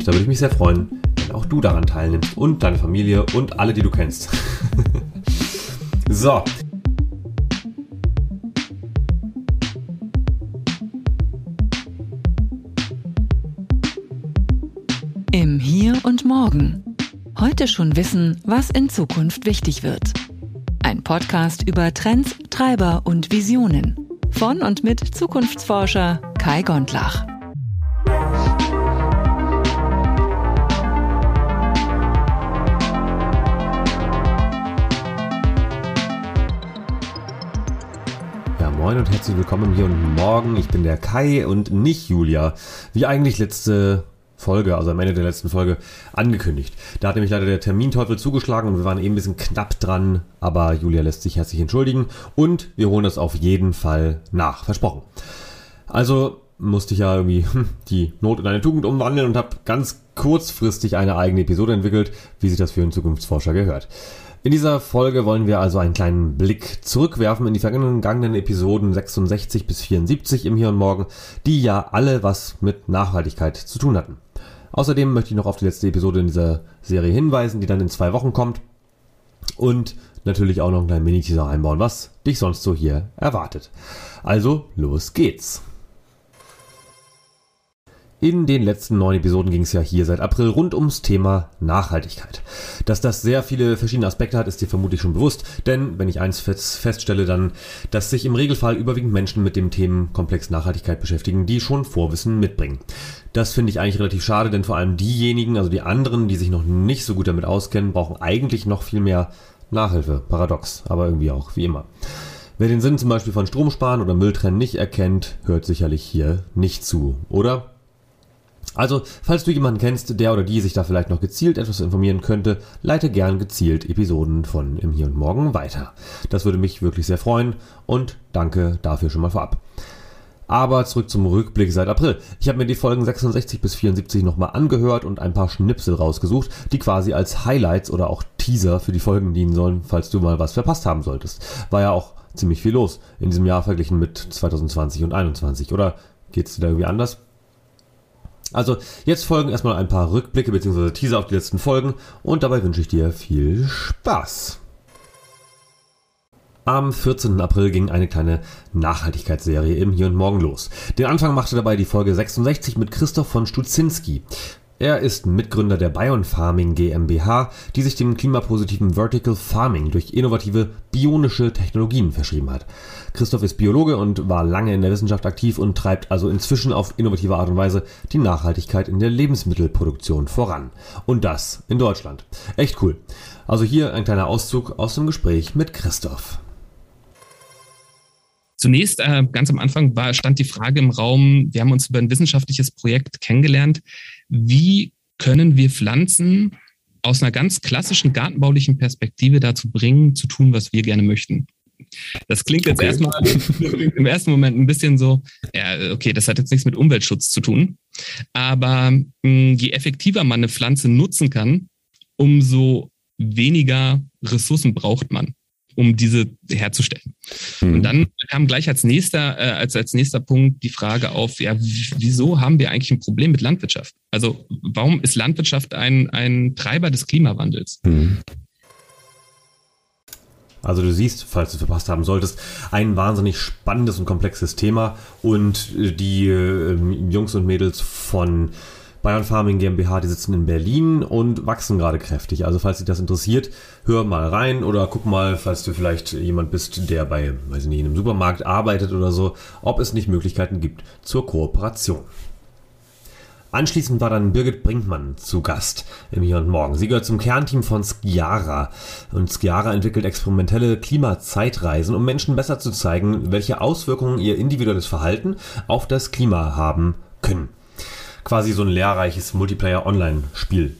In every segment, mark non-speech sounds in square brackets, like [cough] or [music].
Und da würde ich mich sehr freuen, wenn auch du daran teilnimmst und deine Familie und alle, die du kennst. [laughs] so. Im Hier und Morgen. Heute schon wissen, was in Zukunft wichtig wird. Ein Podcast über Trends, Treiber und Visionen. Von und mit Zukunftsforscher Kai Gondlach. Moin und herzlich willkommen hier und morgen. Ich bin der Kai und nicht Julia. Wie eigentlich letzte Folge, also am Ende der letzten Folge, angekündigt. Da hat nämlich leider der Terminteufel zugeschlagen und wir waren eben ein bisschen knapp dran, aber Julia lässt sich herzlich entschuldigen und wir holen das auf jeden Fall nach. Versprochen. Also musste ich ja irgendwie hm, die Not in eine Tugend umwandeln und habe ganz kurzfristig eine eigene Episode entwickelt, wie sich das für einen Zukunftsforscher gehört. In dieser Folge wollen wir also einen kleinen Blick zurückwerfen in die vergangenen Episoden 66 bis 74 im Hier und Morgen, die ja alle was mit Nachhaltigkeit zu tun hatten. Außerdem möchte ich noch auf die letzte Episode in dieser Serie hinweisen, die dann in zwei Wochen kommt. Und natürlich auch noch einen kleinen Mini-Teaser einbauen, was dich sonst so hier erwartet. Also, los geht's! In den letzten neun Episoden ging es ja hier seit April rund ums Thema Nachhaltigkeit. Dass das sehr viele verschiedene Aspekte hat, ist dir vermutlich schon bewusst, denn wenn ich eins feststelle, dann, dass sich im Regelfall überwiegend Menschen mit dem Themenkomplex Nachhaltigkeit beschäftigen, die schon Vorwissen mitbringen. Das finde ich eigentlich relativ schade, denn vor allem diejenigen, also die anderen, die sich noch nicht so gut damit auskennen, brauchen eigentlich noch viel mehr Nachhilfe. Paradox, aber irgendwie auch, wie immer. Wer den Sinn zum Beispiel von Stromsparen oder Mülltrennen nicht erkennt, hört sicherlich hier nicht zu, oder? Also, falls du jemanden kennst, der oder die sich da vielleicht noch gezielt etwas informieren könnte, leite gern gezielt Episoden von Im Hier und Morgen weiter. Das würde mich wirklich sehr freuen und danke dafür schon mal vorab. Aber zurück zum Rückblick seit April. Ich habe mir die Folgen 66 bis 74 nochmal angehört und ein paar Schnipsel rausgesucht, die quasi als Highlights oder auch Teaser für die Folgen dienen sollen, falls du mal was verpasst haben solltest. War ja auch ziemlich viel los in diesem Jahr verglichen mit 2020 und 2021. Oder geht's dir da irgendwie anders? Also jetzt folgen erstmal ein paar Rückblicke bzw. Teaser auf die letzten Folgen und dabei wünsche ich dir viel Spaß. Am 14. April ging eine kleine Nachhaltigkeitsserie im Hier und Morgen los. Den Anfang machte dabei die Folge 66 mit Christoph von Stutzinski. Er ist Mitgründer der Bion Farming GmbH, die sich dem klimapositiven Vertical Farming durch innovative bionische Technologien verschrieben hat. Christoph ist Biologe und war lange in der Wissenschaft aktiv und treibt also inzwischen auf innovative Art und Weise die Nachhaltigkeit in der Lebensmittelproduktion voran. Und das in Deutschland. Echt cool. Also hier ein kleiner Auszug aus dem Gespräch mit Christoph. Zunächst, äh, ganz am Anfang, war, stand die Frage im Raum, wir haben uns über ein wissenschaftliches Projekt kennengelernt. Wie können wir Pflanzen aus einer ganz klassischen gartenbaulichen Perspektive dazu bringen, zu tun, was wir gerne möchten? Das klingt jetzt okay. erstmal [laughs] im ersten Moment ein bisschen so, ja, okay, das hat jetzt nichts mit Umweltschutz zu tun. Aber mh, hm, je effektiver man eine Pflanze nutzen kann, umso weniger Ressourcen braucht man um diese herzustellen. Mhm. Und dann kam gleich als nächster, äh, als, als nächster Punkt die Frage auf, ja, wieso haben wir eigentlich ein Problem mit Landwirtschaft? Also warum ist Landwirtschaft ein, ein Treiber des Klimawandels? Mhm. Also du siehst, falls du es verpasst haben solltest, ein wahnsinnig spannendes und komplexes Thema und die äh, Jungs und Mädels von Bayern Farming GmbH, die sitzen in Berlin und wachsen gerade kräftig. Also falls dich das interessiert, hör mal rein oder guck mal, falls du vielleicht jemand bist, der bei, weiß ich nicht, in einem Supermarkt arbeitet oder so, ob es nicht Möglichkeiten gibt zur Kooperation. Anschließend war dann Birgit Brinkmann zu Gast im Hier und Morgen. Sie gehört zum Kernteam von Skiara. Und Skiara entwickelt experimentelle Klimazeitreisen, um Menschen besser zu zeigen, welche Auswirkungen ihr individuelles Verhalten auf das Klima haben können quasi so ein lehrreiches Multiplayer-Online-Spiel.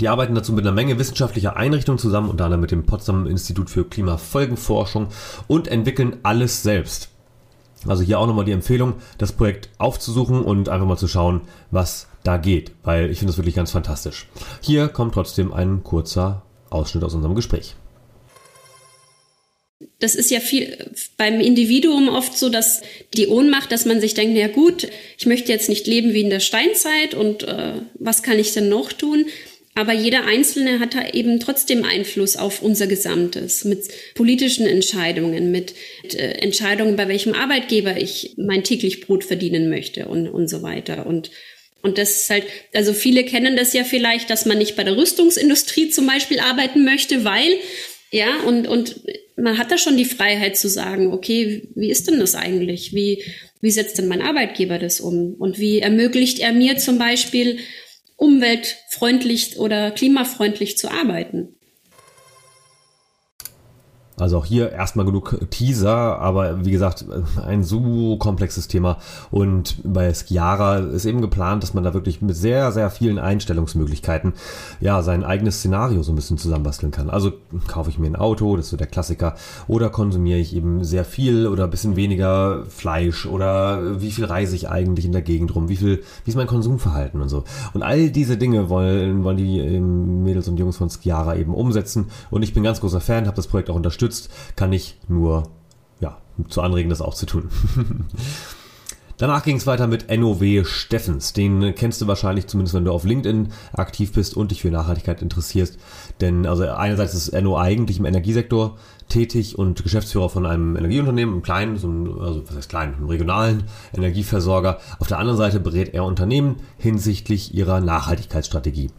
Die arbeiten dazu mit einer Menge wissenschaftlicher Einrichtungen zusammen, unter anderem mit dem Potsdam Institut für Klimafolgenforschung und entwickeln alles selbst. Also hier auch nochmal die Empfehlung, das Projekt aufzusuchen und einfach mal zu schauen, was da geht, weil ich finde das wirklich ganz fantastisch. Hier kommt trotzdem ein kurzer Ausschnitt aus unserem Gespräch. Das ist ja viel beim Individuum oft so, dass die Ohnmacht, dass man sich denkt, na gut, ich möchte jetzt nicht leben wie in der Steinzeit und äh, was kann ich denn noch tun? Aber jeder Einzelne hat eben trotzdem Einfluss auf unser Gesamtes mit politischen Entscheidungen, mit äh, Entscheidungen, bei welchem Arbeitgeber ich mein täglich Brot verdienen möchte und, und so weiter. Und, und das ist halt, also viele kennen das ja vielleicht, dass man nicht bei der Rüstungsindustrie zum Beispiel arbeiten möchte, weil, ja, und, und man hat da schon die Freiheit zu sagen, okay, wie ist denn das eigentlich? Wie, wie setzt denn mein Arbeitgeber das um? Und wie ermöglicht er mir zum Beispiel, umweltfreundlich oder klimafreundlich zu arbeiten. Also auch hier erstmal genug Teaser, aber wie gesagt, ein so komplexes Thema. Und bei Skiara ist eben geplant, dass man da wirklich mit sehr, sehr vielen Einstellungsmöglichkeiten ja sein eigenes Szenario so ein bisschen zusammenbasteln kann. Also kaufe ich mir ein Auto, das ist so der Klassiker, oder konsumiere ich eben sehr viel oder ein bisschen weniger Fleisch oder wie viel reise ich eigentlich in der Gegend rum, wie viel, wie ist mein Konsumverhalten und so. Und all diese Dinge wollen, wollen die ähm, Mädels und Jungs von Skiara eben umsetzen. Und ich bin ganz großer Fan, habe das Projekt auch unterstützt unterstützt, kann ich nur ja, zu anregen, das auch zu tun. [laughs] Danach ging es weiter mit NOW Steffens. Den kennst du wahrscheinlich, zumindest wenn du auf LinkedIn aktiv bist und dich für Nachhaltigkeit interessierst. Denn also einerseits ist NO eigentlich im Energiesektor tätig und Geschäftsführer von einem Energieunternehmen, einem kleinen, also was heißt klein, einem regionalen Energieversorger. Auf der anderen Seite berät er Unternehmen hinsichtlich ihrer Nachhaltigkeitsstrategie.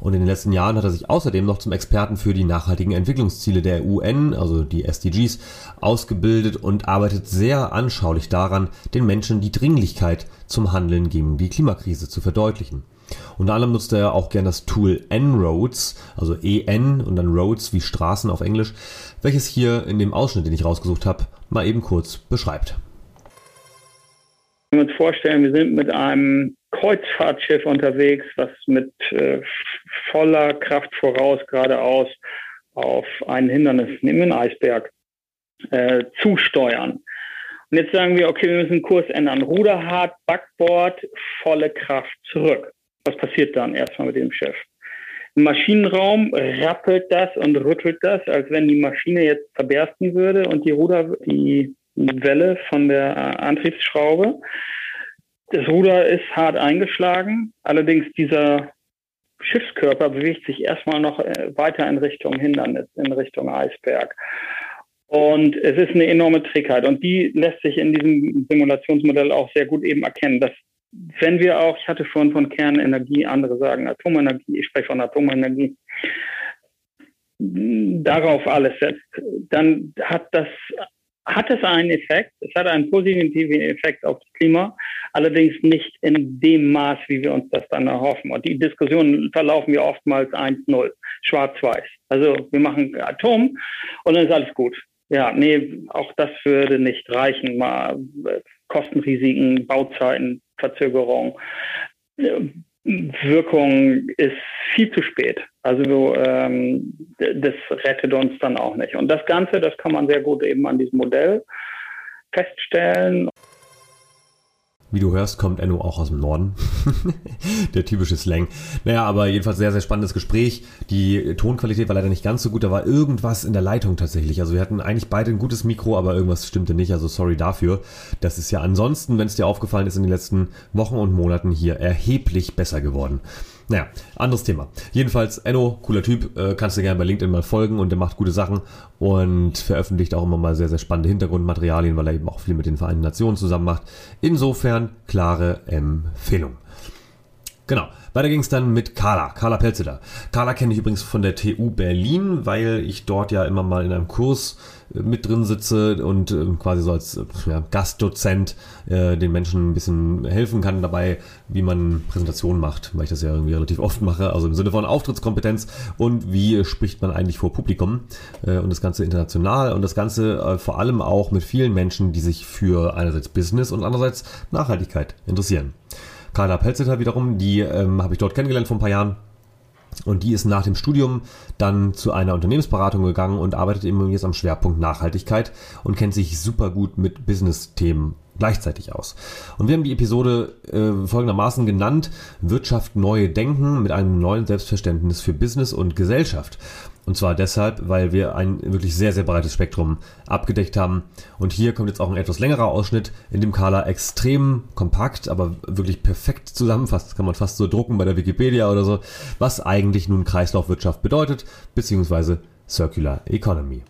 Und in den letzten Jahren hat er sich außerdem noch zum Experten für die nachhaltigen Entwicklungsziele der UN, also die SDGs, ausgebildet und arbeitet sehr anschaulich daran, den Menschen die Dringlichkeit zum Handeln gegen die Klimakrise zu verdeutlichen. Unter anderem nutzt er auch gern das Tool N-Roads, also EN und dann Roads wie Straßen auf Englisch, welches hier in dem Ausschnitt, den ich rausgesucht habe, mal eben kurz beschreibt. Wir uns vorstellen, wir sind mit einem Kreuzfahrtschiff unterwegs, was mit äh, voller Kraft voraus geradeaus auf ein Hindernis, nehmen wir einen Eisberg, äh, zusteuern. Und jetzt sagen wir, okay, wir müssen den Kurs ändern. Ruderhart, Backbord, volle Kraft zurück. Was passiert dann erstmal mit dem Schiff? Im Maschinenraum rappelt das und rüttelt das, als wenn die Maschine jetzt zerbersten würde und die Ruder, die Welle von der Antriebsschraube das Ruder ist hart eingeschlagen, allerdings dieser Schiffskörper bewegt sich erstmal noch äh, weiter in Richtung Hindernis, in Richtung Eisberg. Und es ist eine enorme Trägheit und die lässt sich in diesem Simulationsmodell auch sehr gut eben erkennen, dass wenn wir auch, ich hatte vorhin von Kernenergie, andere sagen Atomenergie, ich spreche von Atomenergie, darauf alles setzt, dann hat das hat es einen Effekt. Es hat einen positiven Effekt auf das Klima, allerdings nicht in dem Maß, wie wir uns das dann erhoffen. Und die Diskussionen verlaufen ja oftmals 1-0, schwarz-weiß. Also wir machen Atom und dann ist alles gut. Ja, nee, auch das würde nicht reichen. Mal äh, Kostenrisiken, Bauzeiten, Verzögerung. Wirkung ist viel zu spät. Also ähm, das rettet uns dann auch nicht. Und das Ganze, das kann man sehr gut eben an diesem Modell feststellen. Wie du hörst, kommt Enno auch aus dem Norden. [laughs] der typische Slang. Naja, aber jedenfalls sehr, sehr spannendes Gespräch. Die Tonqualität war leider nicht ganz so gut. Da war irgendwas in der Leitung tatsächlich. Also wir hatten eigentlich beide ein gutes Mikro, aber irgendwas stimmte nicht. Also sorry dafür. Das ist ja ansonsten, wenn es dir aufgefallen ist, in den letzten Wochen und Monaten hier erheblich besser geworden. Naja, anderes Thema. Jedenfalls, Enno, cooler Typ, äh, kannst du gerne bei LinkedIn mal folgen und der macht gute Sachen und veröffentlicht auch immer mal sehr, sehr spannende Hintergrundmaterialien, weil er eben auch viel mit den Vereinten Nationen zusammen macht. Insofern klare Empfehlung. Genau. Weiter ging es dann mit Carla, Carla Pelzeler. Carla kenne ich übrigens von der TU Berlin, weil ich dort ja immer mal in einem Kurs mit drin sitze und äh, quasi so als äh, ja, Gastdozent äh, den Menschen ein bisschen helfen kann dabei, wie man Präsentationen macht, weil ich das ja irgendwie relativ oft mache, also im Sinne von Auftrittskompetenz und wie spricht man eigentlich vor Publikum äh, und das Ganze international und das Ganze äh, vor allem auch mit vielen Menschen, die sich für einerseits Business und andererseits Nachhaltigkeit interessieren. Carla Pelzeter wiederum, die ähm, habe ich dort kennengelernt vor ein paar Jahren. Und die ist nach dem Studium dann zu einer Unternehmensberatung gegangen und arbeitet eben jetzt am Schwerpunkt Nachhaltigkeit und kennt sich super gut mit Business-Themen gleichzeitig aus. Und wir haben die Episode äh, folgendermaßen genannt, Wirtschaft neu denken mit einem neuen Selbstverständnis für Business und Gesellschaft. Und zwar deshalb, weil wir ein wirklich sehr, sehr breites Spektrum abgedeckt haben. Und hier kommt jetzt auch ein etwas längerer Ausschnitt, in dem Carla extrem kompakt, aber wirklich perfekt zusammenfasst. Das kann man fast so drucken bei der Wikipedia oder so, was eigentlich nun Kreislaufwirtschaft bedeutet, beziehungsweise Circular Economy.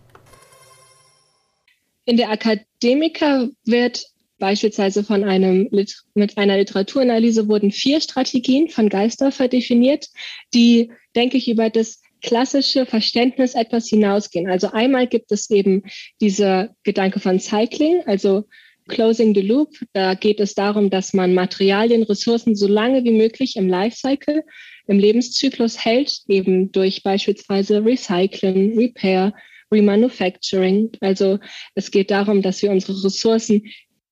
In der Akademiker wird beispielsweise von einem mit einer Literaturanalyse wurden vier Strategien von Geisdorfer definiert, die, denke ich, über das klassische Verständnis etwas hinausgehen. Also einmal gibt es eben diese Gedanke von Cycling, also Closing the Loop. Da geht es darum, dass man Materialien, Ressourcen so lange wie möglich im Lifecycle, im Lebenszyklus hält, eben durch beispielsweise Recycling, Repair, Remanufacturing. Also es geht darum, dass wir unsere Ressourcen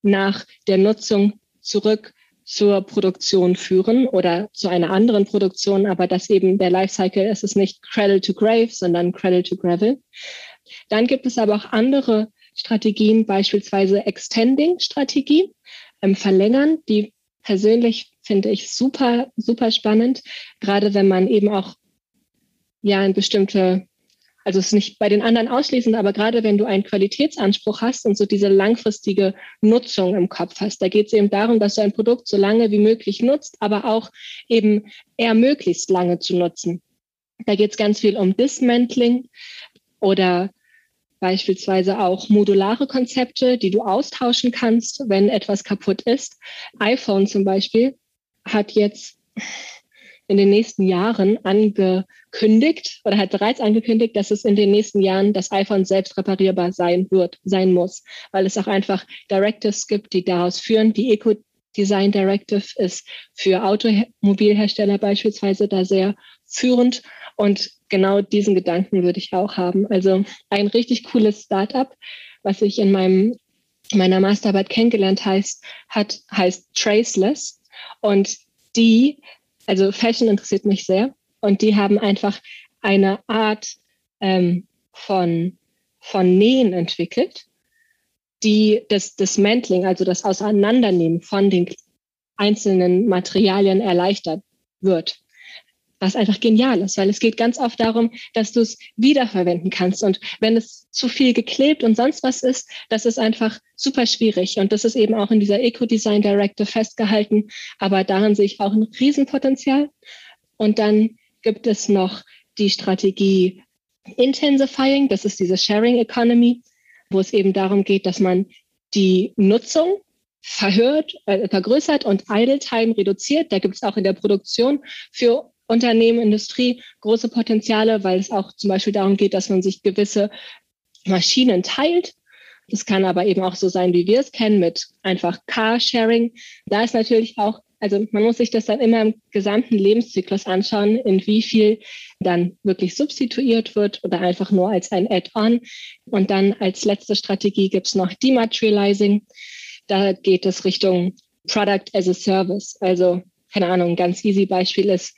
nach der Nutzung zurück zur Produktion führen oder zu einer anderen Produktion, aber dass eben der Lifecycle ist es nicht Cradle to Grave, sondern Cradle to Gravel. Dann gibt es aber auch andere Strategien, beispielsweise Extending-Strategie, ähm, Verlängern, die persönlich finde ich super, super spannend, gerade wenn man eben auch ja in bestimmte also es ist nicht bei den anderen ausschließend, aber gerade wenn du einen Qualitätsanspruch hast und so diese langfristige Nutzung im Kopf hast, da geht es eben darum, dass du ein Produkt so lange wie möglich nutzt, aber auch eben eher möglichst lange zu nutzen. Da geht es ganz viel um Dismantling oder beispielsweise auch modulare Konzepte, die du austauschen kannst, wenn etwas kaputt ist. iPhone zum Beispiel hat jetzt in den nächsten Jahren angekündigt oder hat bereits angekündigt, dass es in den nächsten Jahren das iPhone selbst reparierbar sein wird, sein muss, weil es auch einfach Directives gibt, die daraus führen. Die Eco Design Directive ist für Automobilhersteller beispielsweise da sehr führend und genau diesen Gedanken würde ich auch haben. Also ein richtig cooles Startup, was ich in meinem meiner Masterarbeit kennengelernt heißt, hat, heißt Traceless und die also Fashion interessiert mich sehr. Und die haben einfach eine Art ähm, von, von Nähen entwickelt, die das Dismantling, also das Auseinandernehmen von den einzelnen Materialien erleichtert wird was einfach genial ist, weil es geht ganz oft darum, dass du es wiederverwenden kannst. Und wenn es zu viel geklebt und sonst was ist, das ist einfach super schwierig. Und das ist eben auch in dieser Eco-Design Directive festgehalten. Aber darin sehe ich auch ein Riesenpotenzial. Und dann gibt es noch die Strategie Intensifying, das ist diese Sharing Economy, wo es eben darum geht, dass man die Nutzung verhört, äh, vergrößert und Idle Time reduziert. Da gibt es auch in der Produktion für Unternehmen, Industrie große Potenziale, weil es auch zum Beispiel darum geht, dass man sich gewisse Maschinen teilt. Das kann aber eben auch so sein, wie wir es kennen, mit einfach Carsharing. Da ist natürlich auch, also man muss sich das dann immer im gesamten Lebenszyklus anschauen, in wie viel dann wirklich substituiert wird oder einfach nur als ein Add-on. Und dann als letzte Strategie gibt es noch Dematerializing. Da geht es Richtung Product as a Service. Also, keine Ahnung, ein ganz easy Beispiel ist,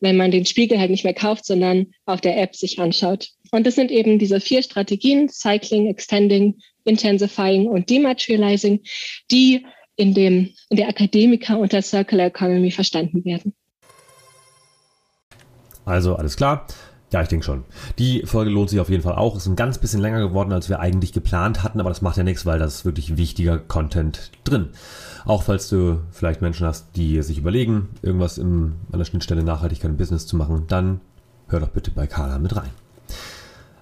wenn man den Spiegel halt nicht mehr kauft, sondern auf der App sich anschaut. Und das sind eben diese vier Strategien, Cycling, Extending, Intensifying und Dematerializing, die in, dem, in der Akademiker unter Circular Economy verstanden werden. Also alles klar. Ja, ich denke schon. Die Folge lohnt sich auf jeden Fall auch. Ist ein ganz bisschen länger geworden, als wir eigentlich geplant hatten, aber das macht ja nichts, weil da ist wirklich wichtiger Content drin. Auch falls du vielleicht Menschen hast, die sich überlegen, irgendwas im, an der Schnittstelle Nachhaltigkeit im Business zu machen, dann hör doch bitte bei Carla mit rein.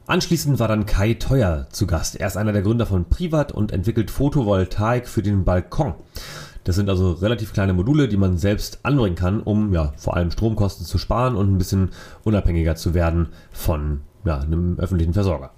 Anschließend war dann Kai Teuer zu Gast. Er ist einer der Gründer von Privat und entwickelt Photovoltaik für den Balkon. Das sind also relativ kleine Module, die man selbst anbringen kann, um ja vor allem Stromkosten zu sparen und ein bisschen unabhängiger zu werden von ja, einem öffentlichen Versorger.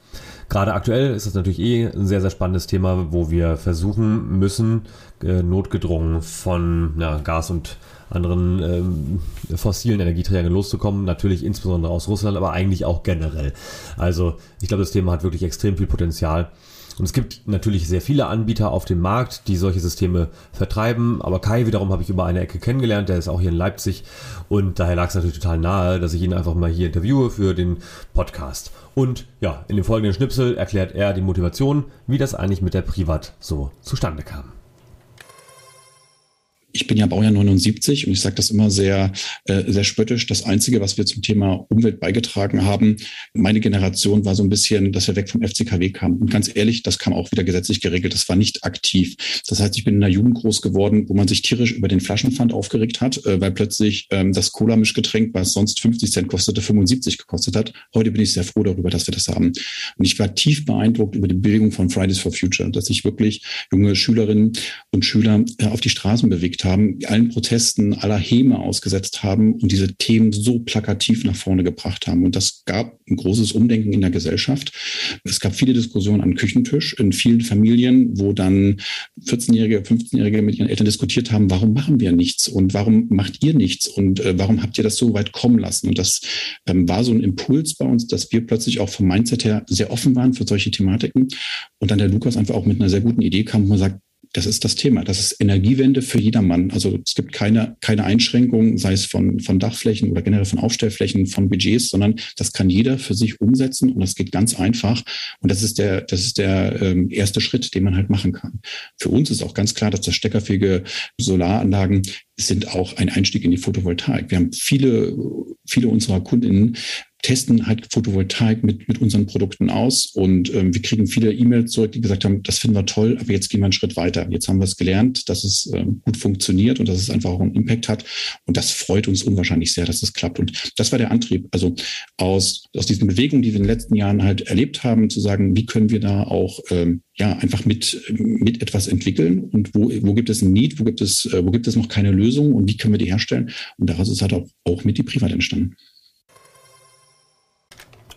Gerade aktuell ist das natürlich eh ein sehr, sehr spannendes Thema, wo wir versuchen müssen, äh, notgedrungen von ja, Gas und anderen ähm, fossilen Energieträgern loszukommen. Natürlich insbesondere aus Russland, aber eigentlich auch generell. Also ich glaube, das Thema hat wirklich extrem viel Potenzial. Und es gibt natürlich sehr viele Anbieter auf dem Markt, die solche Systeme vertreiben. Aber Kai wiederum habe ich über eine Ecke kennengelernt. Der ist auch hier in Leipzig. Und daher lag es natürlich total nahe, dass ich ihn einfach mal hier interviewe für den Podcast. Und ja, in dem folgenden Schnipsel erklärt er die Motivation, wie das eigentlich mit der Privat so zustande kam. Ich bin ja Baujahr 79 und ich sage das immer sehr, äh, sehr spöttisch. Das Einzige, was wir zum Thema Umwelt beigetragen haben, meine Generation war so ein bisschen, dass wir weg vom FCKW kamen. Und ganz ehrlich, das kam auch wieder gesetzlich geregelt. Das war nicht aktiv. Das heißt, ich bin in einer Jugend groß geworden, wo man sich tierisch über den Flaschenpfand aufgeregt hat, äh, weil plötzlich ähm, das Cola-Mischgetränk, was sonst 50 Cent kostete, 75 gekostet hat. Heute bin ich sehr froh darüber, dass wir das haben. Und ich war tief beeindruckt über die Bewegung von Fridays for Future, dass sich wirklich junge Schülerinnen und Schüler äh, auf die Straßen bewegt bewegt haben, allen Protesten aller Häme ausgesetzt haben und diese Themen so plakativ nach vorne gebracht haben. Und das gab ein großes Umdenken in der Gesellschaft. Es gab viele Diskussionen am Küchentisch in vielen Familien, wo dann 14-Jährige, 15-Jährige mit ihren Eltern diskutiert haben, warum machen wir nichts und warum macht ihr nichts und äh, warum habt ihr das so weit kommen lassen? Und das ähm, war so ein Impuls bei uns, dass wir plötzlich auch vom Mindset her sehr offen waren für solche Thematiken. Und dann der Lukas einfach auch mit einer sehr guten Idee kam, wo man sagt, das ist das Thema. Das ist Energiewende für jedermann. Also es gibt keine, keine Einschränkungen, sei es von, von Dachflächen oder generell von Aufstellflächen, von Budgets, sondern das kann jeder für sich umsetzen und das geht ganz einfach. Und das ist der, das ist der ähm, erste Schritt, den man halt machen kann. Für uns ist auch ganz klar, dass das steckerfähige Solaranlagen sind auch ein Einstieg in die Photovoltaik. Wir haben viele, viele unserer Kundinnen testen halt Photovoltaik mit, mit unseren Produkten aus und ähm, wir kriegen viele E-Mails zurück, die gesagt haben, das finden wir toll, aber jetzt gehen wir einen Schritt weiter. Jetzt haben wir es gelernt, dass es ähm, gut funktioniert und dass es einfach auch einen Impact hat und das freut uns unwahrscheinlich sehr, dass es klappt und das war der Antrieb. Also aus, aus diesen Bewegungen, die wir in den letzten Jahren halt erlebt haben, zu sagen, wie können wir da auch ähm, ja einfach mit, mit etwas entwickeln und wo, wo gibt es ein Need, wo gibt es, äh, wo gibt es noch keine Lösung und wie können wir die herstellen und daraus ist halt auch, auch mit die Privat entstanden.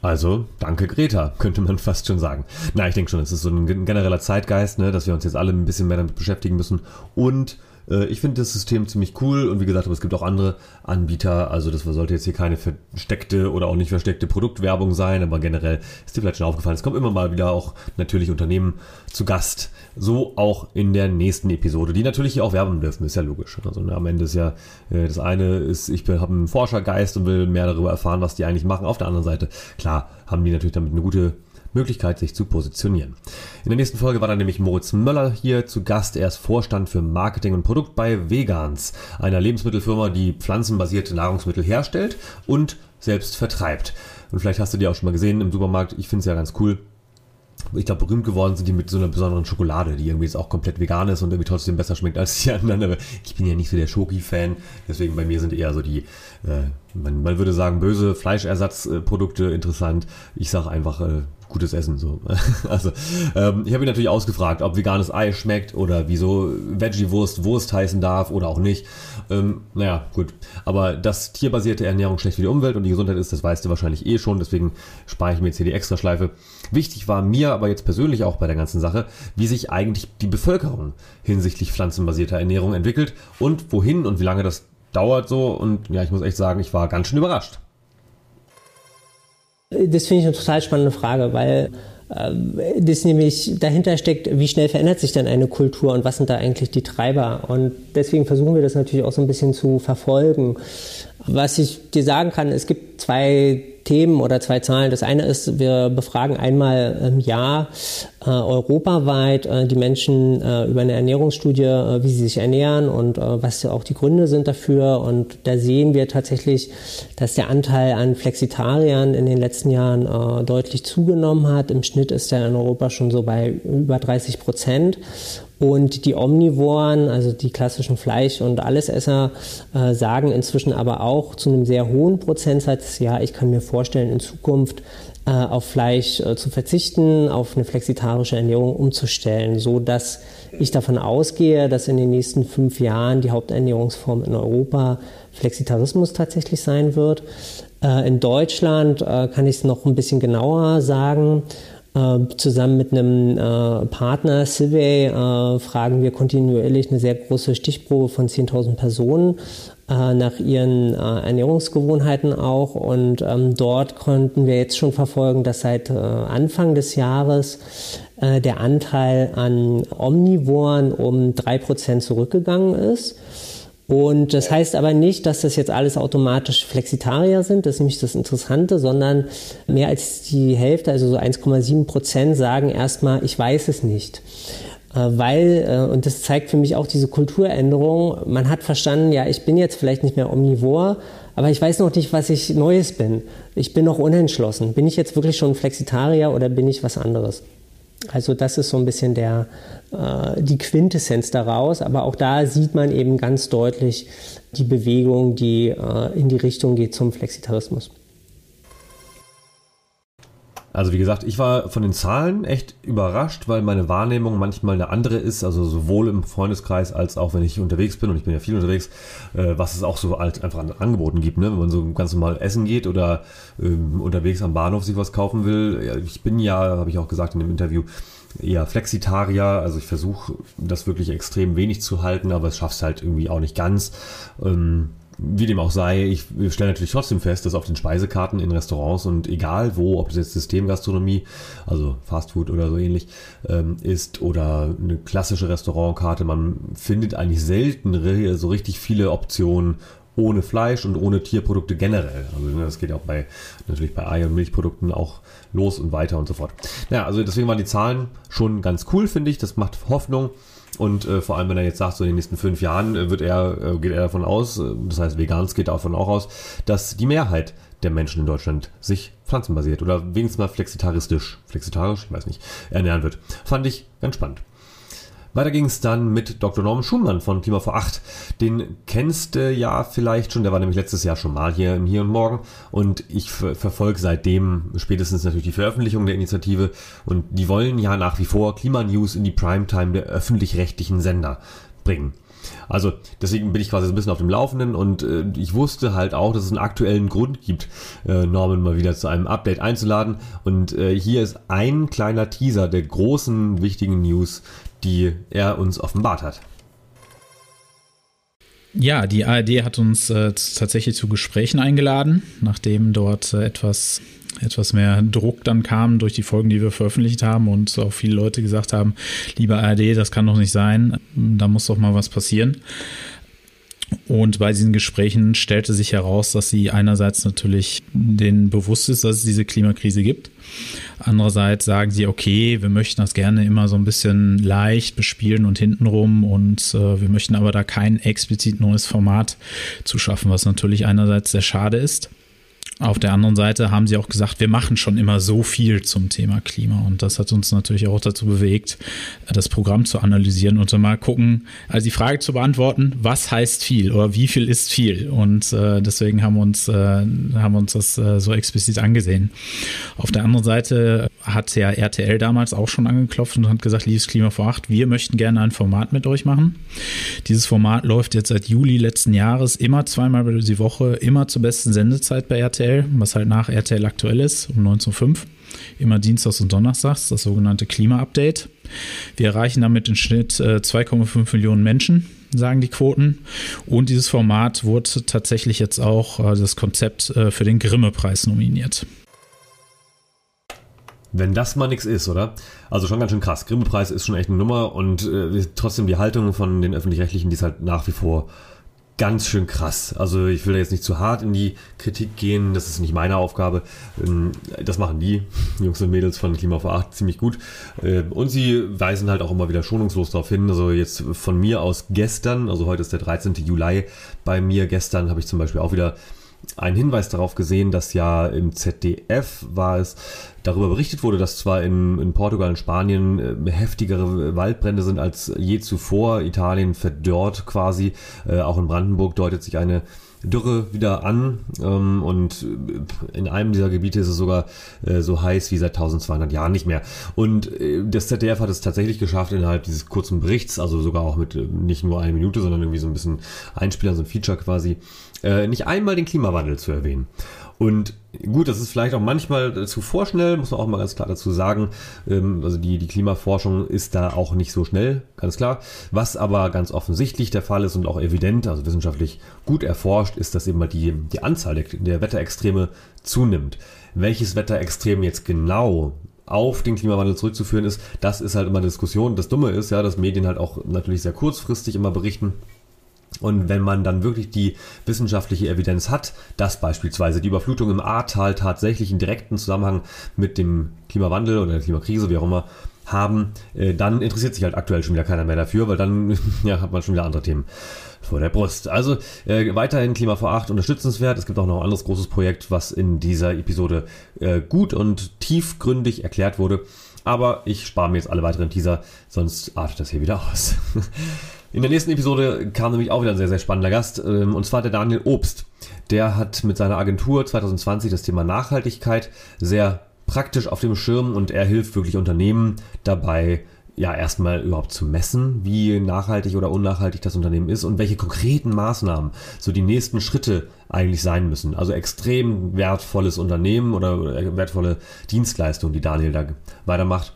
Also, danke Greta, [laughs] könnte man fast schon sagen. Na, ich denke schon, es ist so ein genereller Zeitgeist, ne, dass wir uns jetzt alle ein bisschen mehr damit beschäftigen müssen. Und ich finde das System ziemlich cool und wie gesagt, aber es gibt auch andere Anbieter. Also das sollte jetzt hier keine versteckte oder auch nicht versteckte Produktwerbung sein, aber generell ist dir vielleicht schon aufgefallen, es kommen immer mal wieder auch natürlich Unternehmen zu Gast. So auch in der nächsten Episode, die natürlich hier auch werben dürfen, ist ja logisch. Also ne, am Ende ist ja äh, das eine ist, ich habe einen Forschergeist und will mehr darüber erfahren, was die eigentlich machen. Auf der anderen Seite, klar, haben die natürlich damit eine gute Möglichkeit, sich zu positionieren. In der nächsten Folge war dann nämlich Moritz Möller hier zu Gast. Er ist Vorstand für Marketing und Produkt bei Vegans, einer Lebensmittelfirma, die pflanzenbasierte Nahrungsmittel herstellt und selbst vertreibt. Und vielleicht hast du die auch schon mal gesehen im Supermarkt. Ich finde es ja ganz cool. Ich glaube, berühmt geworden sind die mit so einer besonderen Schokolade, die irgendwie jetzt auch komplett vegan ist und irgendwie trotzdem besser schmeckt als die [laughs] anderen. Aber ich bin ja nicht so der Schoki-Fan. Deswegen bei mir sind eher so die, äh, man, man würde sagen, böse Fleischersatzprodukte interessant. Ich sage einfach äh, gutes Essen. So. [laughs] Also ähm, ich habe ihn natürlich ausgefragt, ob veganes Ei schmeckt oder wieso Veggie-Wurst Wurst heißen darf oder auch nicht. Ähm, naja, gut. Aber dass tierbasierte Ernährung schlecht für die Umwelt und die Gesundheit ist, das weißt du wahrscheinlich eh schon. Deswegen spare ich mir jetzt hier die Extraschleife. Wichtig war mir aber jetzt persönlich auch bei der ganzen Sache, wie sich eigentlich die Bevölkerung hinsichtlich pflanzenbasierter Ernährung entwickelt und wohin und wie lange das dauert so. Und ja, ich muss echt sagen, ich war ganz schön überrascht. Das finde ich eine total spannende Frage, weil äh, das nämlich dahinter steckt, wie schnell verändert sich denn eine Kultur und was sind da eigentlich die Treiber? Und deswegen versuchen wir das natürlich auch so ein bisschen zu verfolgen. Was ich dir sagen kann, es gibt zwei Themen oder zwei Zahlen. Das eine ist, wir befragen einmal im Jahr äh, europaweit äh, die Menschen äh, über eine Ernährungsstudie, äh, wie sie sich ernähren und was auch die Gründe sind dafür. Und da sehen wir tatsächlich, dass der Anteil an Flexitariern in den letzten Jahren deutlich zugenommen hat. Im Schnitt ist er in Europa schon so bei über 30 Prozent. Und die Omnivoren, also die klassischen Fleisch- und Allesesser, äh, sagen inzwischen aber auch zu einem sehr hohen Prozentsatz, ja, ich kann mir vorstellen, in Zukunft äh, auf Fleisch äh, zu verzichten, auf eine flexitarische Ernährung umzustellen, so dass ich davon ausgehe, dass in den nächsten fünf Jahren die Haupternährungsform in Europa Flexitarismus tatsächlich sein wird. Äh, in Deutschland äh, kann ich es noch ein bisschen genauer sagen. Äh, zusammen mit einem Partner, Civey, fragen wir kontinuierlich eine sehr große Stichprobe von 10.000 Personen nach ihren äh, Ernährungsgewohnheiten auch. Und ähm, dort konnten wir jetzt schon verfolgen, dass seit äh, Anfang des Jahres der Anteil an Omnivoren um 3% zurückgegangen ist. Und das heißt aber nicht, dass das jetzt alles automatisch Flexitarier sind, das ist nämlich das Interessante, sondern mehr als die Hälfte, also so 1,7 Prozent, sagen erstmal, ich weiß es nicht. Äh, weil, äh, und das zeigt für mich auch diese Kulturänderung, man hat verstanden, ja, ich bin jetzt vielleicht nicht mehr omnivor, aber ich weiß noch nicht, was ich Neues bin. Ich bin noch unentschlossen. Bin ich jetzt wirklich schon Flexitarier oder bin ich was anderes? Also das ist so ein bisschen der, äh, die Quintessenz daraus, aber auch da sieht man eben ganz deutlich die Bewegung, die äh, in die Richtung geht zum Flexitarismus. Also wie gesagt, ich war von den Zahlen echt überrascht, weil meine Wahrnehmung manchmal eine andere ist, also sowohl im Freundeskreis als auch wenn ich unterwegs bin und ich bin ja viel unterwegs, äh, was es auch so als einfach an Angeboten gibt, ne? wenn man so ganz normal essen geht oder ähm, unterwegs am Bahnhof sich was kaufen will. Ich bin ja, habe ich auch gesagt in dem Interview, eher Flexitarier, also ich versuche das wirklich extrem wenig zu halten, aber es schafft es halt irgendwie auch nicht ganz. Ähm, wie dem auch sei, ich stelle natürlich trotzdem fest, dass auf den Speisekarten in Restaurants und egal wo, ob das jetzt Systemgastronomie, also Fastfood oder so ähnlich ähm, ist oder eine klassische Restaurantkarte, man findet eigentlich selten so richtig viele Optionen ohne Fleisch und ohne Tierprodukte generell. Also ne, das geht auch bei natürlich bei Ei- und Milchprodukten auch los und weiter und so fort. Ja, also deswegen waren die Zahlen schon ganz cool, finde ich. Das macht Hoffnung. Und äh, vor allem, wenn er jetzt sagt, so in den nächsten fünf Jahren äh, wird er, äh, geht er davon aus, äh, das heißt Vegans geht davon auch aus, dass die Mehrheit der Menschen in Deutschland sich pflanzenbasiert oder wenigstens mal flexitaristisch, flexitarisch, ich weiß nicht, ernähren wird. Fand ich ganz spannend. Weiter ging es dann mit Dr. Norman Schumann von Klima vor 8. Den kennst du ja vielleicht schon, der war nämlich letztes Jahr schon mal hier im Hier und Morgen und ich verfolge seitdem spätestens natürlich die Veröffentlichung der Initiative und die wollen ja nach wie vor Klimanews in die Primetime der öffentlich-rechtlichen Sender bringen. Also deswegen bin ich quasi so ein bisschen auf dem Laufenden und äh, ich wusste halt auch, dass es einen aktuellen Grund gibt, äh, Norman mal wieder zu einem Update einzuladen. Und äh, hier ist ein kleiner Teaser der großen, wichtigen News, die er uns offenbart hat. Ja, die ARD hat uns äh, tatsächlich zu Gesprächen eingeladen, nachdem dort äh, etwas, etwas mehr Druck dann kam durch die Folgen, die wir veröffentlicht haben und auch viele Leute gesagt haben, lieber ARD, das kann doch nicht sein, da muss doch mal was passieren. Und bei diesen Gesprächen stellte sich heraus, dass sie einerseits natürlich denen bewusst ist, dass es diese Klimakrise gibt. Andererseits sagen sie, okay, wir möchten das gerne immer so ein bisschen leicht bespielen und hintenrum und äh, wir möchten aber da kein explizit neues Format zu schaffen, was natürlich einerseits sehr schade ist. Auf der anderen Seite haben sie auch gesagt, wir machen schon immer so viel zum Thema Klima. Und das hat uns natürlich auch dazu bewegt, das Programm zu analysieren und so mal gucken, also die Frage zu beantworten, was heißt viel oder wie viel ist viel? Und äh, deswegen haben wir uns, äh, haben uns das äh, so explizit angesehen. Auf der anderen Seite hat ja RTL damals auch schon angeklopft und hat gesagt, liebes Klima vor acht, wir möchten gerne ein Format mit euch machen. Dieses Format läuft jetzt seit Juli letzten Jahres immer zweimal die Woche, immer zur besten Sendezeit bei RTL. RTL, was halt nach RTL aktuell ist, um 19.05 Uhr. Immer dienstags und donnerstags, das sogenannte Klima-Update. Wir erreichen damit im Schnitt 2,5 äh, Millionen Menschen, sagen die Quoten. Und dieses Format wurde tatsächlich jetzt auch äh, das Konzept äh, für den Grimme-Preis nominiert. Wenn das mal nichts ist, oder? Also schon ganz schön krass. Grimme-Preis ist schon echt eine Nummer und äh, trotzdem die Haltung von den Öffentlich-Rechtlichen, die ist halt nach wie vor ganz schön krass. Also ich will da jetzt nicht zu hart in die Kritik gehen, das ist nicht meine Aufgabe. Ähm, das machen die Jungs und Mädels von Klima vor 8 ziemlich gut. Ähm, und sie weisen halt auch immer wieder schonungslos darauf hin. Also jetzt von mir aus gestern, also heute ist der 13. Juli, bei mir gestern habe ich zum Beispiel auch wieder einen Hinweis darauf gesehen, dass ja im ZDF war es, darüber berichtet wurde, dass zwar in, in Portugal und Spanien äh, heftigere Waldbrände sind als je zuvor. Italien verdorrt quasi. Äh, auch in Brandenburg deutet sich eine Dürre wieder an ähm, und in einem dieser Gebiete ist es sogar äh, so heiß wie seit 1200 Jahren nicht mehr. Und äh, das ZDF hat es tatsächlich geschafft innerhalb dieses kurzen Berichts, also sogar auch mit äh, nicht nur eine Minute, sondern irgendwie so ein bisschen Einspieler, so ein Feature quasi, äh, nicht einmal den Klimawandel zu erwähnen. Und gut, das ist vielleicht auch manchmal zu vorschnell, muss man auch mal ganz klar dazu sagen. Ähm, also die, die Klimaforschung ist da auch nicht so schnell, ganz klar. Was aber ganz offensichtlich der Fall ist und auch evident, also wissenschaftlich gut erforscht, ist, dass mal die, die Anzahl der, der Wetterextreme zunimmt. Welches Wetterextrem jetzt genau auf den Klimawandel zurückzuführen ist, das ist halt immer eine Diskussion. Das Dumme ist ja, dass Medien halt auch natürlich sehr kurzfristig immer berichten und wenn man dann wirklich die wissenschaftliche Evidenz hat, dass beispielsweise die Überflutung im Ahrtal tatsächlich in direkten Zusammenhang mit dem Klimawandel oder der Klimakrise, wie auch immer, haben, äh, dann interessiert sich halt aktuell schon wieder keiner mehr dafür, weil dann [laughs] ja, hat man schon wieder andere Themen vor der Brust. Also äh, weiterhin Klima vor 8 unterstützenswert. Es gibt auch noch ein anderes großes Projekt, was in dieser Episode äh, gut und tiefgründig erklärt wurde. Aber ich spare mir jetzt alle weiteren Teaser, sonst artet das hier wieder aus. [laughs] In der nächsten Episode kam nämlich auch wieder ein sehr, sehr spannender Gast, ähm, und zwar der Daniel Obst. Der hat mit seiner Agentur 2020 das Thema Nachhaltigkeit sehr praktisch auf dem Schirm und er hilft wirklich Unternehmen dabei, ja, erstmal überhaupt zu messen, wie nachhaltig oder unnachhaltig das Unternehmen ist und welche konkreten Maßnahmen so die nächsten Schritte eigentlich sein müssen. Also extrem wertvolles Unternehmen oder wertvolle Dienstleistung, die Daniel da weitermacht.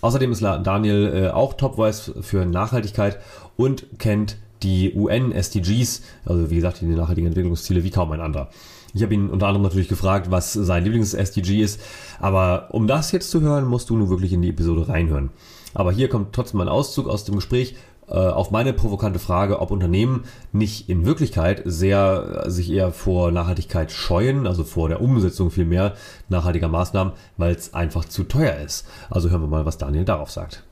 Außerdem ist Daniel äh, auch Top-Voice für Nachhaltigkeit und kennt die UN-SDGs, also wie gesagt, die nachhaltigen Entwicklungsziele, wie kaum ein anderer. Ich habe ihn unter anderem natürlich gefragt, was sein Lieblings-SDG ist, aber um das jetzt zu hören, musst du nun wirklich in die Episode reinhören. Aber hier kommt trotzdem ein Auszug aus dem Gespräch äh, auf meine provokante Frage, ob Unternehmen nicht in Wirklichkeit sehr äh, sich eher vor Nachhaltigkeit scheuen, also vor der Umsetzung vielmehr nachhaltiger Maßnahmen, weil es einfach zu teuer ist. Also hören wir mal, was Daniel darauf sagt.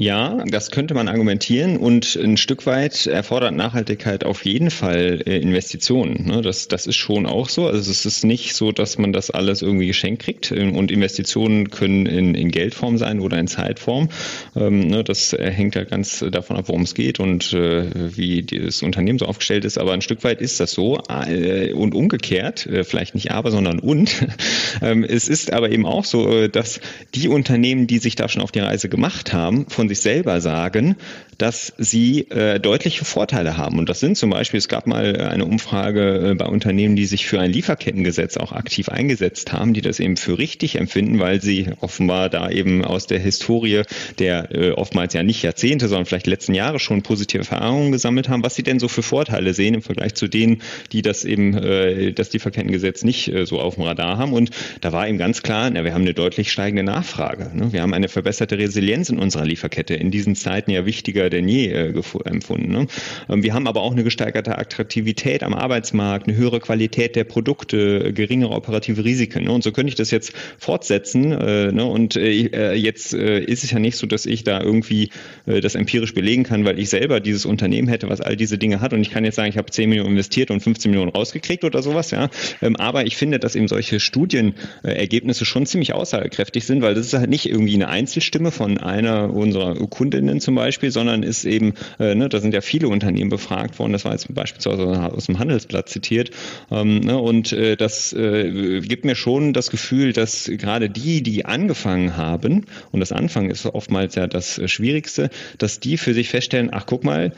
Ja, das könnte man argumentieren und ein Stück weit erfordert Nachhaltigkeit auf jeden Fall äh, Investitionen. Ne? Das, das ist schon auch so. Also es ist nicht so, dass man das alles irgendwie geschenkt kriegt ähm, und Investitionen können in, in Geldform sein oder in Zeitform. Ähm, ne? Das hängt ja ganz davon ab, worum es geht und äh, wie das Unternehmen so aufgestellt ist. Aber ein Stück weit ist das so äh, und umgekehrt, vielleicht nicht aber, sondern und. [laughs] Ähm, es ist aber eben auch so, dass die Unternehmen, die sich da schon auf die Reise gemacht haben, von sich selber sagen, dass sie äh, deutliche Vorteile haben. Und das sind zum Beispiel, es gab mal eine Umfrage äh, bei Unternehmen, die sich für ein Lieferkettengesetz auch aktiv eingesetzt haben, die das eben für richtig empfinden, weil sie offenbar da eben aus der Historie der äh, oftmals ja nicht Jahrzehnte, sondern vielleicht letzten Jahre schon positive Erfahrungen gesammelt haben, was sie denn so für Vorteile sehen im Vergleich zu denen, die das eben, äh, das Lieferkettengesetz nicht äh, so auf dem Radar haben. Und da war eben ganz klar, na, wir haben eine deutlich steigende Nachfrage. Ne? Wir haben eine verbesserte Resilienz in unserer Lieferkette. In diesen Zeiten ja wichtiger denn je äh, empfunden. Ne? Ähm, wir haben aber auch eine gesteigerte Attraktivität am Arbeitsmarkt, eine höhere Qualität der Produkte, geringere operative Risiken. Ne? Und so könnte ich das jetzt fortsetzen. Äh, ne? Und äh, äh jetzt äh, ist es ja nicht so, dass ich da irgendwie äh, das empirisch belegen kann, weil ich selber dieses Unternehmen hätte, was all diese Dinge hat. Und ich kann jetzt sagen, ich habe 10 Millionen investiert und 15 Millionen rausgekriegt oder sowas. Ja? Ähm, aber ich finde, dass eben solche Studienergebnisse schon ziemlich aussagekräftig sind, weil das ist halt nicht irgendwie eine Einzelstimme von einer unserer Kundinnen zum Beispiel, sondern sondern ist eben, äh, ne, da sind ja viele Unternehmen befragt worden, das war jetzt beispielsweise aus dem Handelsblatt zitiert, ähm, ne, und äh, das äh, gibt mir schon das Gefühl, dass gerade die, die angefangen haben, und das Anfangen ist oftmals ja das Schwierigste, dass die für sich feststellen, ach guck mal,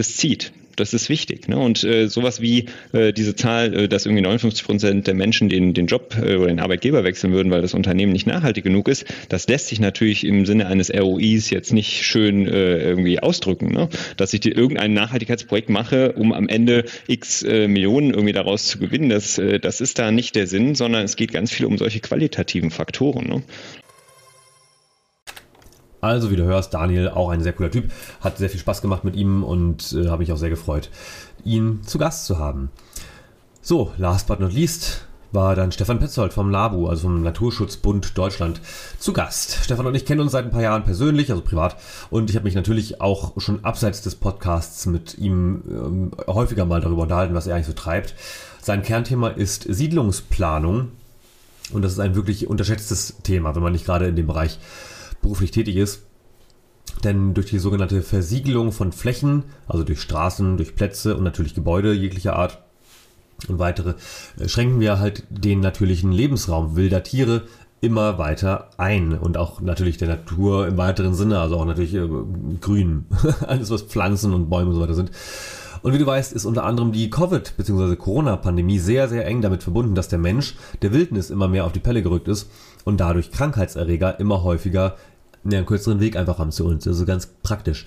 das zieht. Das ist wichtig. Ne? Und äh, sowas wie äh, diese Zahl, äh, dass irgendwie 59 Prozent der Menschen den, den Job äh, oder den Arbeitgeber wechseln würden, weil das Unternehmen nicht nachhaltig genug ist, das lässt sich natürlich im Sinne eines ROIs jetzt nicht schön äh, irgendwie ausdrücken. Ne? Dass ich die, irgendein Nachhaltigkeitsprojekt mache, um am Ende x äh, Millionen irgendwie daraus zu gewinnen, das, äh, das ist da nicht der Sinn, sondern es geht ganz viel um solche qualitativen Faktoren. Ne? Also, wie du hörst, Daniel, auch ein sehr cooler Typ. Hat sehr viel Spaß gemacht mit ihm und äh, habe mich auch sehr gefreut, ihn zu Gast zu haben. So, last but not least war dann Stefan Petzold vom LABU, also vom Naturschutzbund Deutschland, zu Gast. Stefan und ich kennen uns seit ein paar Jahren persönlich, also privat, und ich habe mich natürlich auch schon abseits des Podcasts mit ihm ähm, häufiger mal darüber unterhalten, was er eigentlich so treibt. Sein Kernthema ist Siedlungsplanung und das ist ein wirklich unterschätztes Thema, wenn man nicht gerade in dem Bereich beruflich tätig ist. Denn durch die sogenannte Versiegelung von Flächen, also durch Straßen, durch Plätze und natürlich Gebäude jeglicher Art und weitere, äh, schränken wir halt den natürlichen Lebensraum wilder Tiere immer weiter ein und auch natürlich der Natur im weiteren Sinne, also auch natürlich äh, Grün, [laughs] alles was Pflanzen und Bäume und so weiter sind. Und wie du weißt, ist unter anderem die Covid- bzw. Corona-Pandemie sehr, sehr eng damit verbunden, dass der Mensch der Wildnis immer mehr auf die Pelle gerückt ist und dadurch Krankheitserreger immer häufiger einen kürzeren Weg einfach haben zu uns. Also ganz praktisch.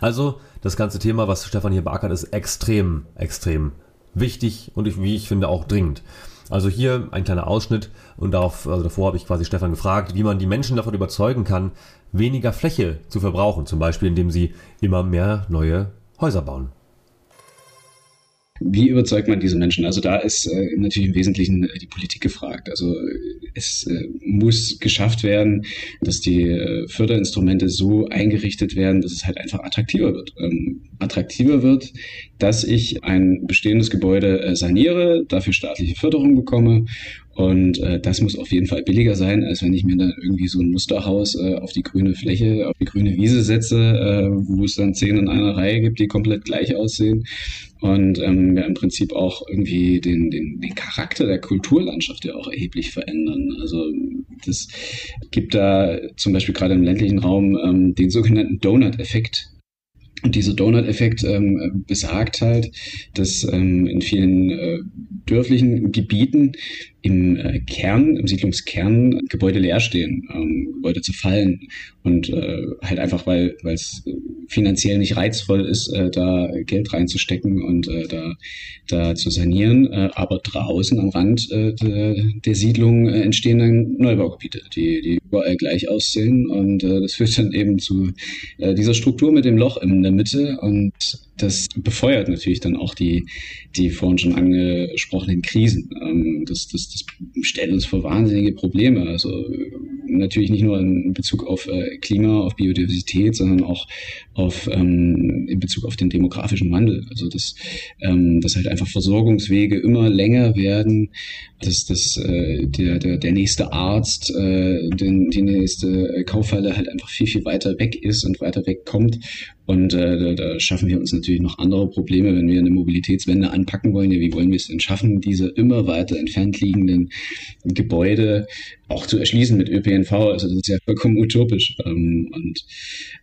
Also das ganze Thema, was Stefan hier beackert, ist extrem, extrem wichtig und wie ich finde auch dringend. Also hier ein kleiner Ausschnitt und darauf, also davor habe ich quasi Stefan gefragt, wie man die Menschen davon überzeugen kann, weniger Fläche zu verbrauchen, zum Beispiel indem sie immer mehr neue Häuser bauen. Wie überzeugt man diese Menschen? Also da ist äh, natürlich im Wesentlichen äh, die Politik gefragt. Also es äh, muss geschafft werden, dass die äh, Förderinstrumente so eingerichtet werden, dass es halt einfach attraktiver wird. Ähm, attraktiver wird, dass ich ein bestehendes Gebäude äh, saniere, dafür staatliche Förderung bekomme und äh, das muss auf jeden Fall billiger sein, als wenn ich mir dann irgendwie so ein Musterhaus äh, auf die grüne Fläche, auf die grüne Wiese setze, äh, wo es dann zehn in einer Reihe gibt, die komplett gleich aussehen. Und ähm, ja, im Prinzip auch irgendwie den, den, den Charakter der Kulturlandschaft ja auch erheblich verändern. Also das gibt da zum Beispiel gerade im ländlichen Raum ähm, den sogenannten Donut-Effekt. Und dieser Donut-Effekt ähm, besagt halt, dass ähm, in vielen äh, dörflichen Gebieten im äh, Kern, im Siedlungskern Gebäude leer stehen, ähm, Gebäude zerfallen und äh, halt einfach, weil es finanziell nicht reizvoll ist, äh, da Geld reinzustecken und äh, da, da zu sanieren. Äh, aber draußen am Rand äh, de, der Siedlung äh, entstehen dann Neubaugebiete, die, die überall gleich aussehen und äh, das führt dann eben zu äh, dieser Struktur mit dem Loch in der Mitte und das befeuert natürlich dann auch die, die vorhin schon angesprochenen Krisen. Ähm, das, das, das stellt uns vor wahnsinnige Probleme. Also natürlich nicht nur in Bezug auf äh, Klima, auf Biodiversität, sondern auch auf ähm, in Bezug auf den demografischen Wandel. Also dass, ähm, dass halt einfach Versorgungswege immer länger werden, dass, dass äh, der, der, der nächste Arzt, äh, den, die nächste Kaufhalle halt einfach viel, viel weiter weg ist und weiter weg kommt. Und äh, da, schaffen wir uns natürlich noch andere Probleme, wenn wir eine Mobilitätswende anpacken wollen. Ja, wie wollen wir es denn schaffen, diese immer weiter entfernt liegenden Gebäude auch zu erschließen mit ÖPNV. Also das ist ja vollkommen utopisch. Ähm, und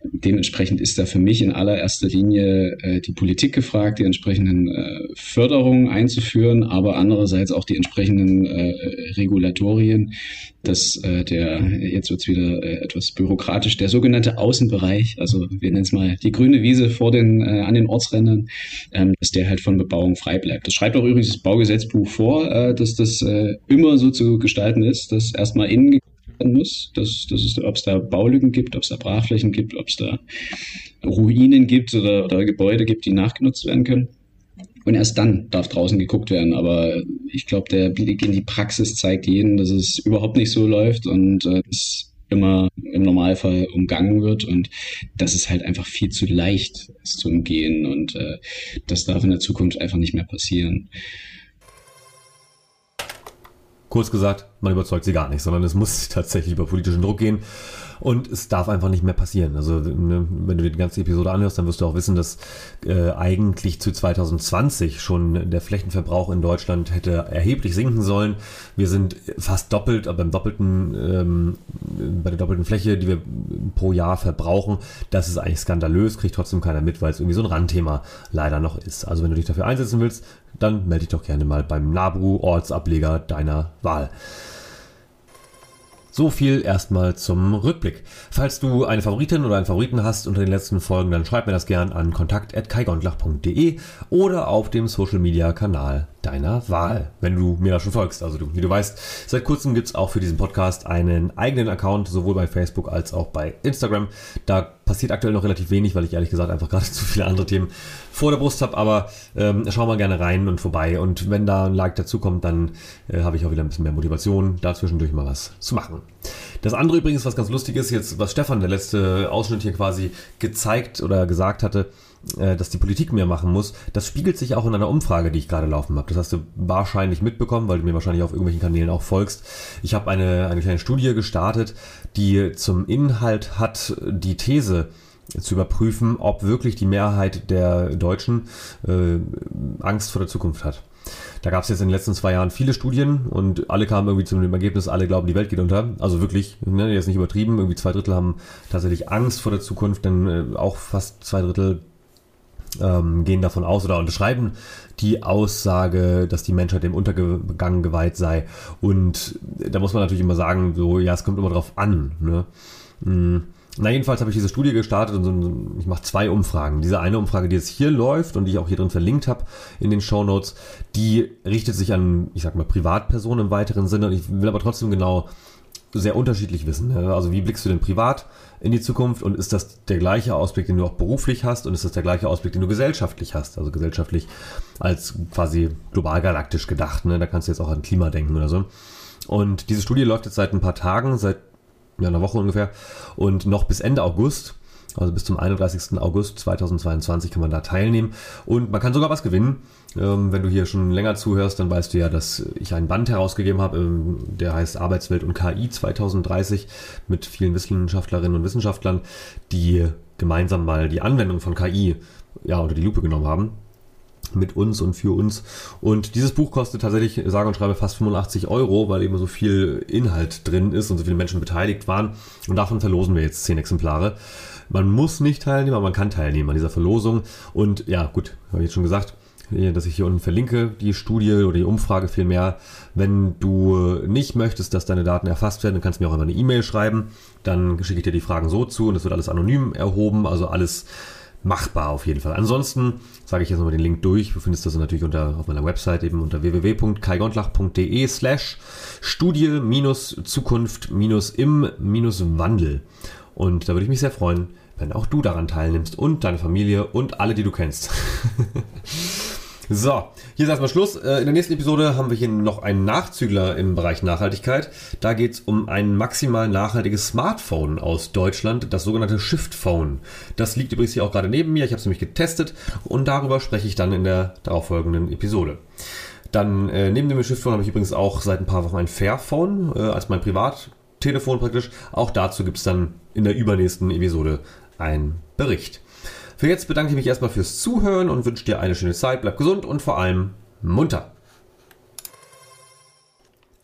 dementsprechend ist da für mich in allererster Linie äh, die Politik gefragt, die entsprechenden äh, Förderungen einzuführen, aber andererseits auch die entsprechenden äh, Regulatorien, dass äh, der, jetzt wird's wieder äh, etwas bürokratisch, der sogenannte Außenbereich, also wir nennen es mal die grüne Wiese vor den, äh, an den Ortsrändern, ähm, dass der halt von Bebauung frei bleibt. Das schreibt auch übrigens das Baugesetzbuch vor, äh, dass das äh, immer so zu gestalten ist, dass erstmal innen werden muss, dass, dass es, ob es da Baulücken gibt, ob es da Brachflächen gibt, ob es da Ruinen gibt oder, oder Gebäude gibt, die nachgenutzt werden können. Und erst dann darf draußen geguckt werden. Aber ich glaube, der Blick in die Praxis zeigt jedem, dass es überhaupt nicht so läuft und äh, es immer im Normalfall umgangen wird. Und das ist halt einfach viel zu leicht, es zu umgehen. Und äh, das darf in der Zukunft einfach nicht mehr passieren. Kurz gesagt, man überzeugt sie gar nicht, sondern es muss [laughs] tatsächlich über politischen Druck gehen. Und es darf einfach nicht mehr passieren. Also ne, wenn du dir die ganze Episode anhörst, dann wirst du auch wissen, dass äh, eigentlich zu 2020 schon der Flächenverbrauch in Deutschland hätte erheblich sinken sollen. Wir sind fast doppelt, aber beim doppelten, ähm, bei der doppelten Fläche, die wir pro Jahr verbrauchen, das ist eigentlich skandalös, kriegt trotzdem keiner mit, weil es irgendwie so ein Randthema leider noch ist. Also wenn du dich dafür einsetzen willst, dann melde dich doch gerne mal beim NABU-Ortsableger deiner Wahl. So viel erstmal zum Rückblick. Falls du eine Favoritin oder einen Favoriten hast unter den letzten Folgen, dann schreib mir das gern an kontakt.kaigondlach.de oder auf dem Social Media Kanal deiner Wahl, wenn du mir da schon folgst. Also du, wie du weißt, seit kurzem gibt's auch für diesen Podcast einen eigenen Account, sowohl bei Facebook als auch bei Instagram. Da passiert aktuell noch relativ wenig, weil ich ehrlich gesagt einfach [laughs] gerade zu viele andere Themen vor der Brust habe, aber ähm, schau mal gerne rein und vorbei. Und wenn da ein Like dazukommt, dann äh, habe ich auch wieder ein bisschen mehr Motivation, da zwischendurch mal was zu machen. Das andere übrigens, was ganz lustig ist, jetzt, was Stefan, der letzte Ausschnitt hier quasi gezeigt oder gesagt hatte, äh, dass die Politik mehr machen muss, das spiegelt sich auch in einer Umfrage, die ich gerade laufen habe. Das hast du wahrscheinlich mitbekommen, weil du mir wahrscheinlich auf irgendwelchen Kanälen auch folgst. Ich habe eine, eine kleine Studie gestartet, die zum Inhalt hat die These, zu überprüfen, ob wirklich die Mehrheit der Deutschen äh, Angst vor der Zukunft hat. Da gab es jetzt in den letzten zwei Jahren viele Studien und alle kamen irgendwie zu dem Ergebnis, alle glauben, die Welt geht unter. Also wirklich, ne, jetzt nicht übertrieben, irgendwie zwei Drittel haben tatsächlich Angst vor der Zukunft, denn äh, auch fast zwei Drittel ähm, gehen davon aus oder unterschreiben die Aussage, dass die Menschheit dem Untergang geweiht sei. Und da muss man natürlich immer sagen, so, ja, es kommt immer drauf an. Ne? Mhm. Na, jedenfalls habe ich diese Studie gestartet und ich mache zwei Umfragen. Diese eine Umfrage, die jetzt hier läuft und die ich auch hier drin verlinkt habe in den Show Notes, die richtet sich an, ich sag mal, Privatpersonen im weiteren Sinne. Und ich will aber trotzdem genau sehr unterschiedlich wissen. Also wie blickst du denn privat in die Zukunft und ist das der gleiche Ausblick, den du auch beruflich hast und ist das der gleiche Ausblick, den du gesellschaftlich hast? Also gesellschaftlich als quasi global galaktisch gedacht. Ne? Da kannst du jetzt auch an Klima denken oder so. Und diese Studie läuft jetzt seit ein paar Tagen, seit ja, einer Woche ungefähr und noch bis Ende August. Also bis zum 31. August 2022 kann man da teilnehmen und man kann sogar was gewinnen. Ähm, wenn du hier schon länger zuhörst, dann weißt du ja, dass ich einen Band herausgegeben habe, ähm, der heißt Arbeitswelt und KI 2030 mit vielen Wissenschaftlerinnen und Wissenschaftlern, die gemeinsam mal die Anwendung von KI ja, unter die Lupe genommen haben mit uns und für uns. Und dieses Buch kostet tatsächlich, sage und schreibe, fast 85 Euro, weil eben so viel Inhalt drin ist und so viele Menschen beteiligt waren. Und davon verlosen wir jetzt 10 Exemplare. Man muss nicht teilnehmen, aber man kann teilnehmen an dieser Verlosung. Und ja, gut, habe ich jetzt schon gesagt, dass ich hier unten verlinke, die Studie oder die Umfrage vielmehr. Wenn du nicht möchtest, dass deine Daten erfasst werden, dann kannst du mir auch einfach eine E-Mail schreiben. Dann schicke ich dir die Fragen so zu und es wird alles anonym erhoben, also alles machbar auf jeden Fall. Ansonsten sage ich jetzt nochmal den Link durch. Du findest das natürlich unter, auf meiner Website eben unter www.kaigontlach.de slash Studie-Zukunft-im-Wandel. Und da würde ich mich sehr freuen, wenn auch du daran teilnimmst und deine Familie und alle, die du kennst. [laughs] So, hier ist erstmal Schluss. Äh, in der nächsten Episode haben wir hier noch einen Nachzügler im Bereich Nachhaltigkeit. Da geht es um ein maximal nachhaltiges Smartphone aus Deutschland, das sogenannte Shift Phone. Das liegt übrigens hier auch gerade neben mir. Ich habe es nämlich getestet und darüber spreche ich dann in der darauffolgenden Episode. Dann äh, neben dem Shift Phone habe ich übrigens auch seit ein paar Wochen ein Fairphone äh, als mein Privattelefon praktisch. Auch dazu gibt es dann in der übernächsten Episode einen Bericht. Für jetzt bedanke ich mich erstmal fürs Zuhören und wünsche dir eine schöne Zeit. Bleib gesund und vor allem munter.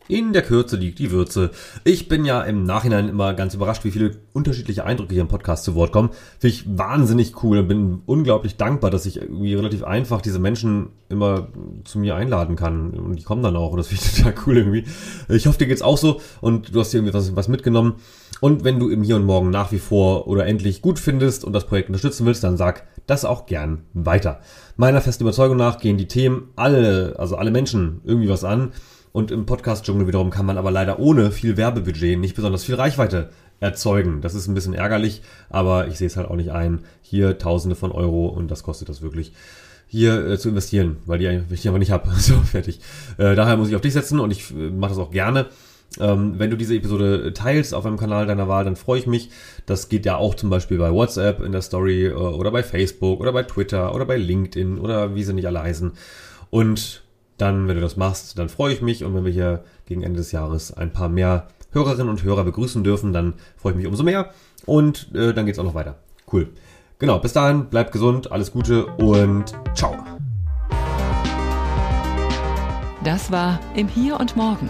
In der Kürze liegt die Würze. Ich bin ja im Nachhinein immer ganz überrascht, wie viele unterschiedliche Eindrücke hier im Podcast zu Wort kommen. Finde ich wahnsinnig cool und bin unglaublich dankbar, dass ich irgendwie relativ einfach diese Menschen immer zu mir einladen kann. Und die kommen dann auch und das finde ich total cool irgendwie. Ich hoffe, dir geht's auch so und du hast dir irgendwie was, was mitgenommen. Und wenn du im Hier und Morgen nach wie vor oder endlich gut findest und das Projekt unterstützen willst, dann sag das auch gern weiter. Meiner festen Überzeugung nach gehen die Themen alle, also alle Menschen irgendwie was an. Und im Podcast-Dschungel wiederum kann man aber leider ohne viel Werbebudget nicht besonders viel Reichweite erzeugen. Das ist ein bisschen ärgerlich, aber ich sehe es halt auch nicht ein, hier Tausende von Euro und das kostet das wirklich hier äh, zu investieren, weil die ich die aber nicht habe. [laughs] So, fertig. Äh, daher muss ich auf dich setzen und ich äh, mache das auch gerne. Ähm, wenn du diese Episode teilst auf einem Kanal deiner Wahl, dann freue ich mich. Das geht ja auch zum Beispiel bei WhatsApp in der Story äh, oder bei Facebook oder bei Twitter oder bei LinkedIn oder wie sie nicht alle heißen. Und dann, wenn du das machst, dann freue ich mich. Und wenn wir hier gegen Ende des Jahres ein paar mehr Hörerinnen und Hörer begrüßen dürfen, dann freue ich mich umso mehr. Und äh, dann geht's auch noch weiter. Cool. Genau, bis dahin, bleibt gesund, alles Gute und ciao. Das war Im Hier und Morgen